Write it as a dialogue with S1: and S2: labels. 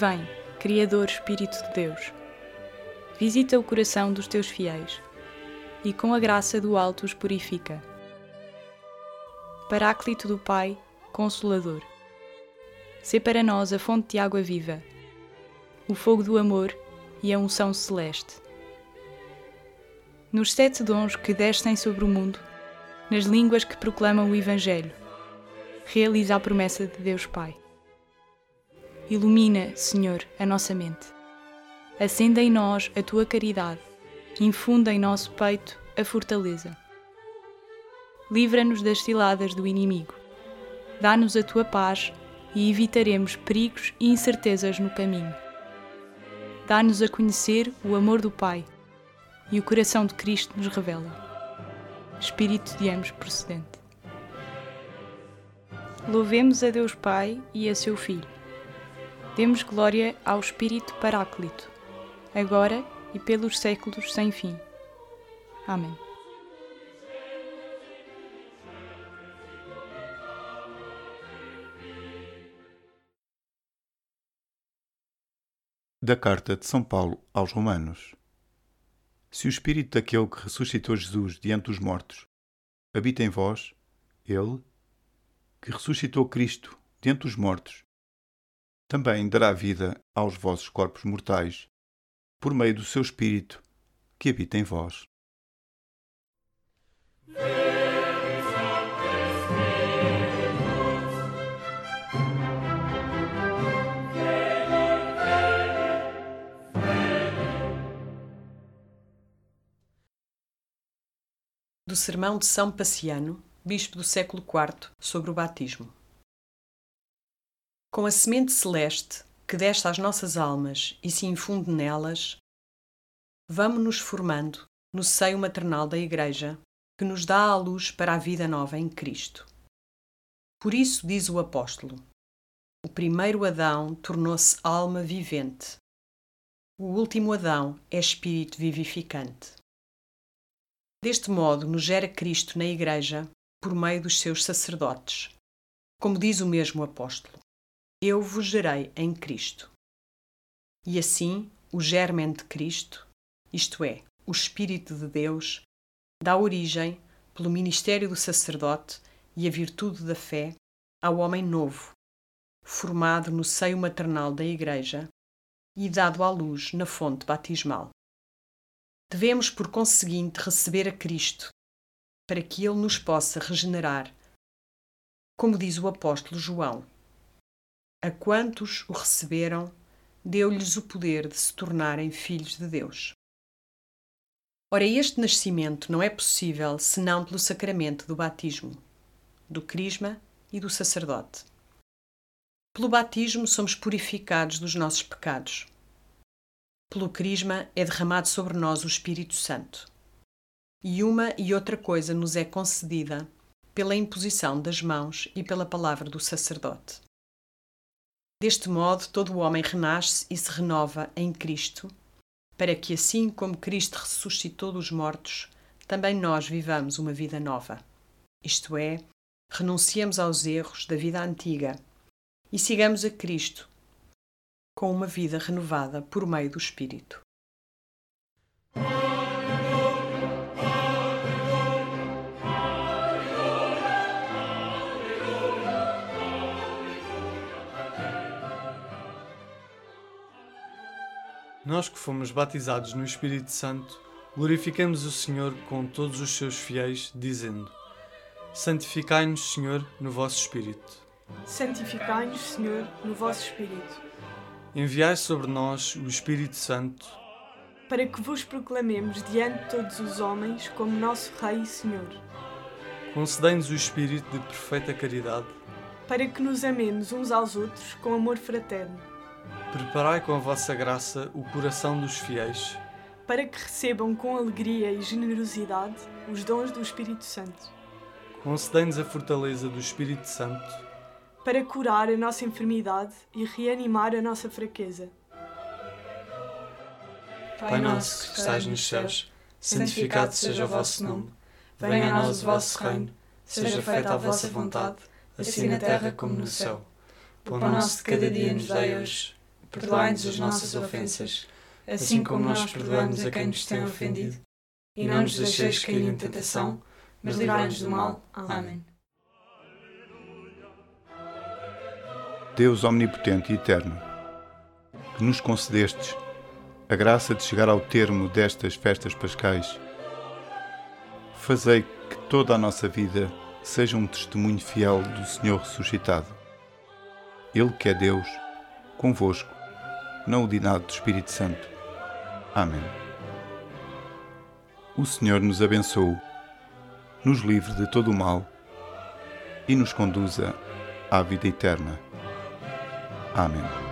S1: Vem, Criador Espírito de Deus, visita o coração dos teus fiéis e com a graça do alto os purifica. Paráclito do Pai, Consolador, sê para nós a fonte de água viva, o fogo do amor e a unção celeste. Nos sete dons que descem sobre o mundo, nas línguas que proclamam o Evangelho, realiza a promessa de Deus Pai. Ilumina, Senhor, a nossa mente. Acenda em nós a tua caridade, infunda em nosso peito a fortaleza. Livra-nos das ciladas do inimigo. Dá-nos a tua paz e evitaremos perigos e incertezas no caminho. Dá-nos a conhecer o amor do Pai e o coração de Cristo nos revela. Espírito de ambos procedente. Louvemos a Deus Pai e a seu Filho. Demos glória ao Espírito Paráclito, agora e pelos séculos sem fim. Amém.
S2: Da Carta de São Paulo aos Romanos. Se o Espírito daquele que ressuscitou Jesus diante dos mortos habita em vós, ele, que ressuscitou Cristo diante dos mortos, também dará vida aos vossos corpos mortais, por meio do seu Espírito que habita em vós.
S3: Do Sermão de São Paciano, Bispo do século IV, sobre o batismo. Com a semente celeste que desce às nossas almas e se infunde nelas, vamos-nos formando no seio maternal da Igreja, que nos dá a luz para a vida nova em Cristo. Por isso, diz o apóstolo, o primeiro Adão tornou-se alma vivente. O último Adão é espírito vivificante. Deste modo, nos gera Cristo na Igreja por meio dos seus sacerdotes, como diz o mesmo apóstolo eu vos gerei em Cristo. E assim, o germen de Cristo, isto é, o Espírito de Deus, dá origem, pelo ministério do sacerdote e a virtude da fé, ao homem novo, formado no seio maternal da Igreja e dado à luz na fonte batismal. Devemos, por conseguinte, receber a Cristo, para que Ele nos possa regenerar, como diz o apóstolo João a quantos o receberam, deu-lhes o poder de se tornarem filhos de Deus. Ora, este nascimento não é possível senão pelo sacramento do batismo, do crisma e do sacerdote. Pelo batismo somos purificados dos nossos pecados. Pelo crisma é derramado sobre nós o Espírito Santo. E uma e outra coisa nos é concedida pela imposição das mãos e pela palavra do sacerdote. Deste modo, todo o homem renasce e se renova em Cristo, para que, assim como Cristo ressuscitou dos mortos, também nós vivamos uma vida nova. Isto é, renunciemos aos erros da vida antiga e sigamos a Cristo com uma vida renovada por meio do Espírito.
S4: Nós que fomos batizados no Espírito Santo, glorificamos o Senhor com todos os seus fiéis, dizendo: Santificai-nos, Senhor, no vosso Espírito.
S5: Santificai-nos, Senhor, no vosso Espírito.
S4: Enviai sobre nós o Espírito Santo,
S5: para que vos proclamemos diante de todos os homens como nosso Rei e Senhor.
S4: Concedei-nos o Espírito de perfeita caridade,
S5: para que nos amemos uns aos outros com amor fraterno
S4: Preparai com a vossa graça o coração dos fiéis,
S5: para que recebam com alegria e generosidade os dons do Espírito Santo.
S4: Concedei-nos a fortaleza do Espírito Santo,
S5: para curar a nossa enfermidade e reanimar a nossa fraqueza.
S4: Pai nosso que estás nos céus, santificado seja o vosso nome. Venha a nós o vosso reino, seja feita a vossa vontade, assim na terra como no céu. Pão nosso de cada dia nos dai hoje
S1: perdoai-nos as nossas ofensas, assim como nós perdoamos a quem nos tem ofendido. E não nos deixeis cair em tentação, mas livrai-nos do mal. Amém.
S2: Deus omnipotente e eterno, que nos concedestes a graça de chegar ao termo destas festas pascais, fazei que toda a nossa vida seja um testemunho fiel do Senhor ressuscitado. Ele que é Deus, convosco, na unidade do Espírito Santo. Amém. O Senhor nos abençoe, nos livre de todo o mal e nos conduza à vida eterna. Amém.